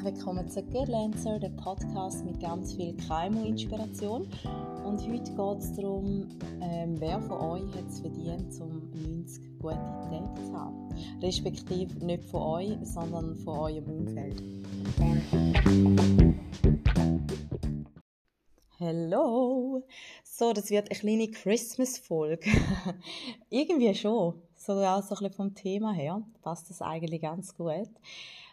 Herzlich willkommen zu Good Lancer, der Podcast mit ganz viel KMU-Inspiration. Und heute geht es darum, ähm, wer von euch hat es verdient, um 90 gute Tage zu haben. Respektive nicht von euch, sondern von eurem Umfeld. Hallo! So, das wird eine kleine Christmas-Folge. Irgendwie schon. Sogar so ein bisschen vom Thema her passt das eigentlich ganz gut.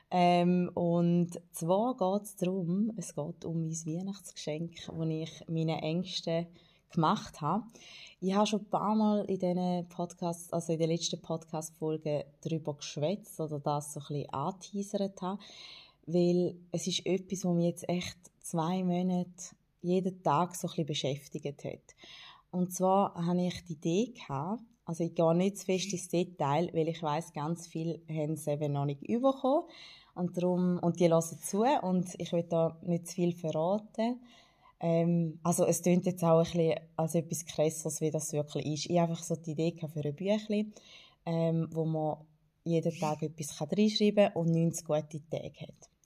Ähm, und zwar geht es darum, es geht um mein Weihnachtsgeschenk, das ich meinen Ängsten gemacht habe. Ich habe schon ein paar Mal in diesen Podcasts, also in den letzten Podcast-Folgen darüber geschwätzt oder das so ein bisschen angeteasert habe, weil es ist etwas, was mich jetzt echt zwei Monate jeden Tag so ein bisschen beschäftigt hat. Und zwar habe ich die Idee gehabt, also ich gehe nicht zu fest ins Detail, weil ich weiß, ganz viele haben es eben noch nicht bekommen. Und, darum, und die hören zu und ich will da nicht zu viel verraten. Ähm, also es klingt jetzt auch ein bisschen als etwas krasses, wie das wirklich ist. Ich habe einfach so die Idee für ein Büchlein, ähm, wo man jeden Tag etwas reinschreiben kann und 90 gute Tage hat.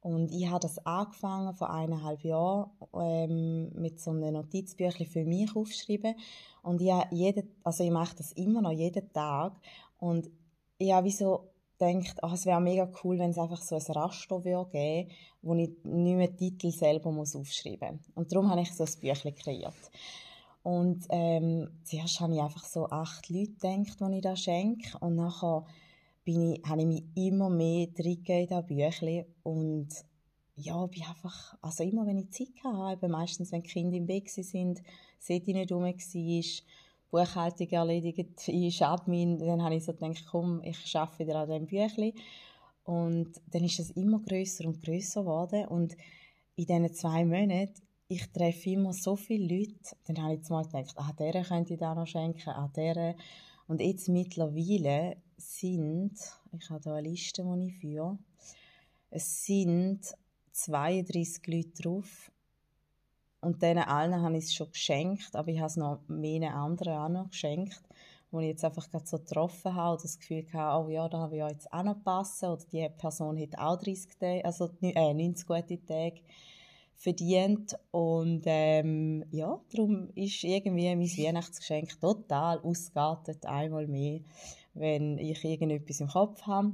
Und ich habe das angefangen vor eineinhalb Jahren ähm, mit so einem Notizbüchlein für mich aufschreiben. Und ich, jeden, also ich mache das immer noch jeden Tag. Und ich habe wie so gedacht, oh, es wäre mega cool, wenn es einfach so ein Raster würde wo ich nicht mehr Titel selber muss aufschreiben muss. Und darum habe ich so ein Büchlein kreiert. Und ähm, zuerst habe ich einfach so acht Leute gedacht, die ich da schenke. Und nachher bin ich, habe ich mich immer mehr reingegeben in das Büchlein. Und ja, bin einfach, also immer wenn ich Zeit habe, meistens wenn die Kinder im Weg sind, ich nicht rum war, Buchhaltung erledigt ist, Admin, dann habe ich so gedacht, komm, ich arbeite wieder an diesem Büchlein. Und dann ist es immer größer und größer geworden. Und in diesen zwei Monaten, ich treffe immer so viele Leute, dann habe ich jetzt mal gedacht, ah, der könnte ich da noch schenken, ah, der. Und jetzt mittlerweile sind, ich habe hier eine Liste, die ich führe, es sind 32 Leute drauf. Und denen allen habe ich es schon geschenkt, aber ich habe es noch meinen anderen auch noch geschenkt, wo ich jetzt einfach gerade so getroffen habe und das Gefühl hatte, oh ja, da habe ich jetzt auch noch passen oder die Person hat auch 30 Tage, also äh, 90 gute Tage verdient. Und ähm, ja, darum ist irgendwie mein Weihnachtsgeschenk total ausgeartet, einmal mehr, wenn ich irgendetwas im Kopf habe.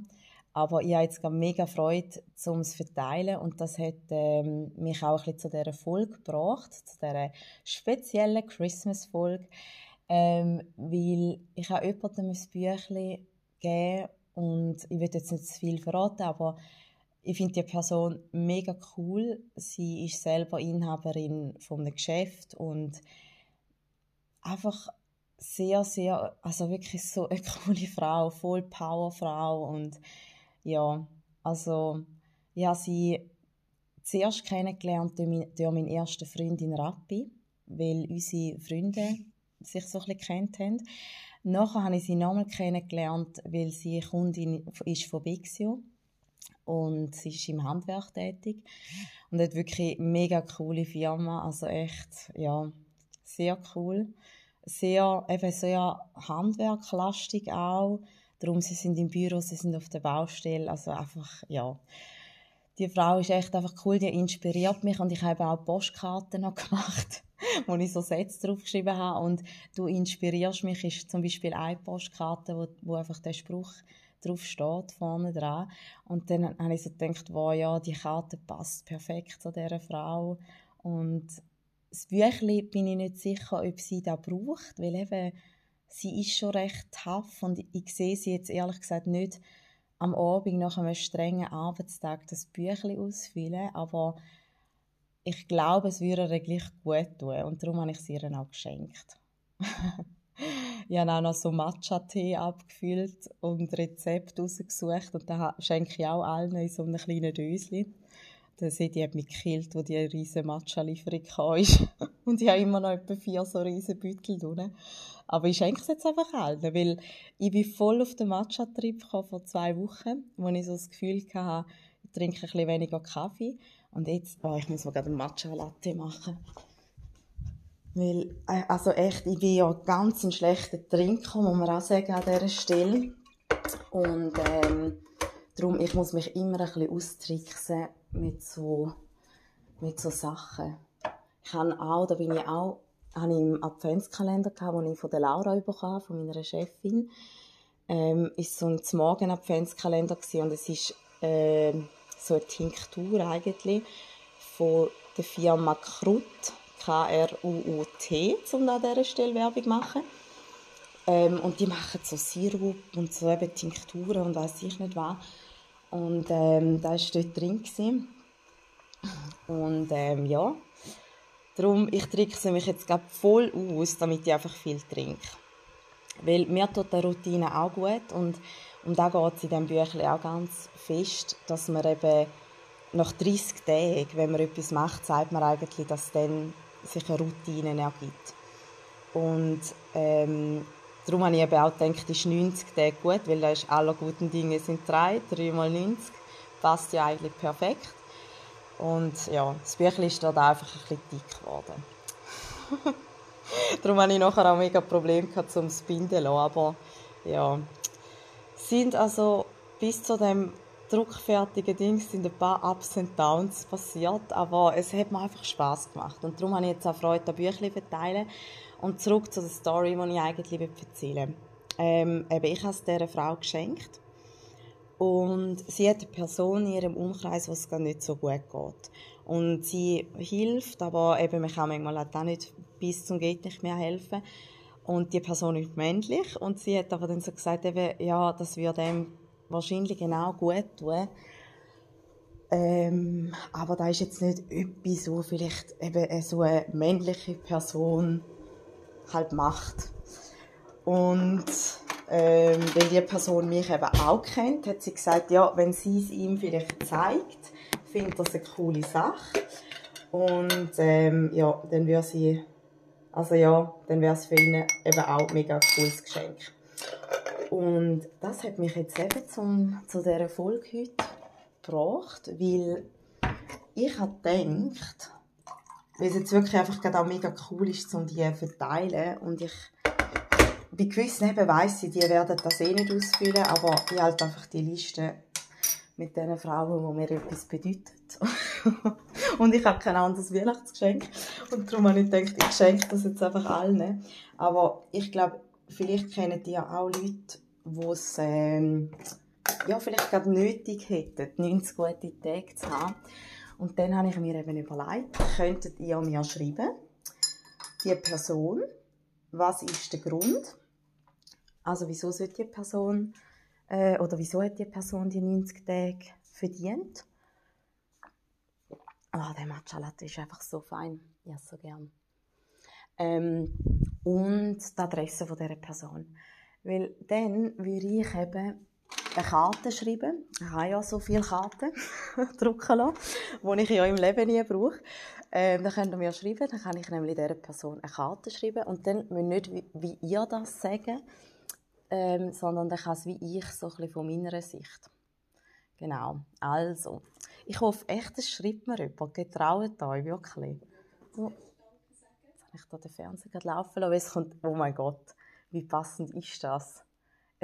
Aber ich habe jetzt mega Freude, um es zu verteilen. Und das hat ähm, mich auch ein bisschen zu dieser Folge gebracht, zu dieser speziellen Christmas-Folge. Ähm, weil ich habe jemandem ein Büchlein gegeben und ich will jetzt nicht zu viel verraten, aber ich finde die Person mega cool. Sie ist selber Inhaberin von einem Geschäft und einfach sehr, sehr, also wirklich so eine coole Frau, voll Powerfrau und ja, also ich habe sie zuerst kennengelernt durch, mein, durch meinen ersten Freund in Rappi, weil unsere Freunde sich so ein bisschen kennt haben. Nachher habe ich sie nochmal kennengelernt, weil sie Kundin ist von Bixio und sie ist im Handwerk tätig und hat wirklich eine mega coole Firma, also echt, ja, sehr cool. Sehr, eben sehr handwerklastig auch Darum, sie sind im Büro, sie sind auf der Baustelle, also einfach, ja. Die Frau ist echt einfach cool, die inspiriert mich und ich habe auch Postkarten noch gemacht, wo ich so Sätze draufgeschrieben habe und du inspirierst mich, ist zum Beispiel eine Postkarte, wo, wo einfach der Spruch drauf steht, vorne dran. Und dann habe ich so gedacht, wow, ja, die Karte passt perfekt zu dieser Frau. Und das Büchlein bin ich nicht sicher, ob sie das braucht, weil eben sie ist schon recht tough und ich sehe sie jetzt ehrlich gesagt nicht am Abend nach einem strengen Arbeitstag das Büchlein ausfüllen, aber ich glaube, es würde ihr gleich gut tun und darum habe ich sie ihr auch geschenkt. ich habe auch noch so Matcha-Tee abgefüllt und Rezepte rausgesucht und da schenke ich auch allen in so einem kleinen Döschen. Der Sedi hat mich gekillt, wo die riesige Matcha-Lieferung kam. und ich habe immer noch etwa vier so riesige Beutel drin. Aber ich schenke es jetzt einfach allen, weil ich bin voll auf den Matcha-Trip vor zwei Wochen, wo ich so das Gefühl hatte, ich trinke ein bisschen weniger Kaffee. Und jetzt, oh, ich muss mir gerade einen Matcha-Latte machen. Weil, äh, also echt, ich bin ja ganz ein schlechter Trinker, muss man auch sagen an dieser Stelle. Und ähm, Darum, ich muss mich immer ein bisschen austricksen mit so, mit so Sachen. Ich habe auch, da bin ich auch, habe ich im Adventskalender gehabt, den ich von der Laura bekommen von meiner Chefin. Ähm, ist so ein Morgen-Adventskalender und es ist äh, so eine Tinktur eigentlich von der Firma Krut, K-R-U-U-T, um an dieser Stelle Werbung zu machen. Ähm, und die machen so Sirup und so eben Tinkturen und weiß ich nicht was. Und ähm, da war dort drin. Gewesen. Und ähm, ja, darum, ich trinke mich jetzt voll aus, damit ich einfach viel trinke. Weil mir tut die Routine auch gut und um da geht es in diesem Büchlein auch ganz fest, dass man eben nach 30 Tagen, wenn man etwas macht, sagt man eigentlich, dass dann sich eine Routine ergibt. Und ähm, darum habe ich eben auch gedacht, ist 90 Tage gut, weil da ist alle guten Dinge sind drei, drei mal 90, passt ja eigentlich perfekt. Und ja, das Büchlein ist dort einfach ein bisschen dick geworden. darum hatte ich nachher auch mega Probleme gehabt, um es binden zu aber ja. Sind also bis zu dem druckfertigen Dings sind ein paar Ups und Downs passiert, aber es hat mir einfach Spaß gemacht und darum habe ich jetzt auch Freude an Büchlein verteilen und zurück zu der Story, die ich eigentlich erzählen. Ähm, ich habe es dieser Frau geschenkt und sie hat eine Person in ihrem Umkreis, was es nicht so gut geht. Und sie hilft, aber eben, man kann manchmal halt auch nicht bis zum geht nicht mehr helfen. Und die Person ist männlich und sie hat aber dann so gesagt, eben, ja, das würde ihm wahrscheinlich genau gut tun. Ähm, aber da ist jetzt nicht etwas, wo vielleicht eben so eine männliche Person halt macht. Und ähm, weil die Person mich eben auch kennt, hat sie gesagt, ja, wenn sie es ihm vielleicht zeigt, findet das eine coole Sache. Und ähm, ja, dann wäre sie, also ja, dann wäre es für ihn eben auch ein mega cooles Geschenk. Und das hat mich jetzt eben zum, zu dieser Folge heute gebracht, weil ich habe gedacht, weil es jetzt wirklich einfach gerade auch mega cool ist, um die zu verteilen und ich bei gewissen eben weiss ich, die werden das eh nicht ausfüllen, aber ich halt einfach die Liste mit den Frauen, die mir etwas bedeuten. und ich habe kein anderes Weihnachtsgeschenk und darum habe ich gedacht, ich schenke das jetzt einfach allen. Aber ich glaube, vielleicht kennen die ja auch Leute, die es ähm, ja, vielleicht gerade nötig hätten, 90 gute Tage zu haben. Und dann habe ich mir eben überlegt, könntet ihr mir schreiben, die Person, was ist der Grund? Also wieso sollte die Person, äh, oder wieso hat die Person die 90 Tage verdient? Oh, der Matcha Latte ist einfach so fein. Ja, so gern. Ähm, und die Adresse von dieser Person. Weil dann würde ich eben eine Karte schreiben. Ich habe ja so viele Karten drucken lassen, die ich ja im Leben nie brauche. Ähm, dann könnt ihr mir schreiben, dann kann ich nämlich dieser Person eine Karte schreiben und dann müsst nicht, wie, wie ihr das sagen, ähm, sondern dann kann es wie ich, so ein von meiner Sicht. Genau, also, ich hoffe echt, es schreibt mir jemand, getraut euch, wirklich. So. Jetzt habe ich da den Fernseher laufen lassen, weil es kommt, oh mein Gott, wie passend ist das?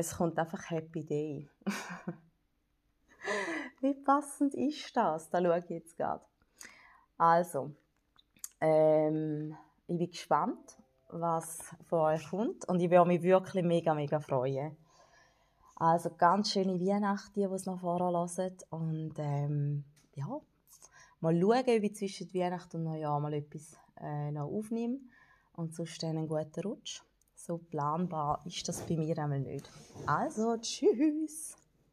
Es kommt einfach Happy Day. wie passend ist das? Da schaue ich jetzt gerade. Also, ähm, ich bin gespannt, was von euch kommt und ich würde mich wirklich mega, mega freuen. Also ganz schöne Weihnachten, die, es noch vorher hören. Und ähm, ja, mal schauen, ob ich zwischen Weihnachten und Neujahr mal etwas äh, noch aufnehme. Und sonst einen guten Rutsch. So planbar ist das bei mir einmal nicht. Also, tschüss!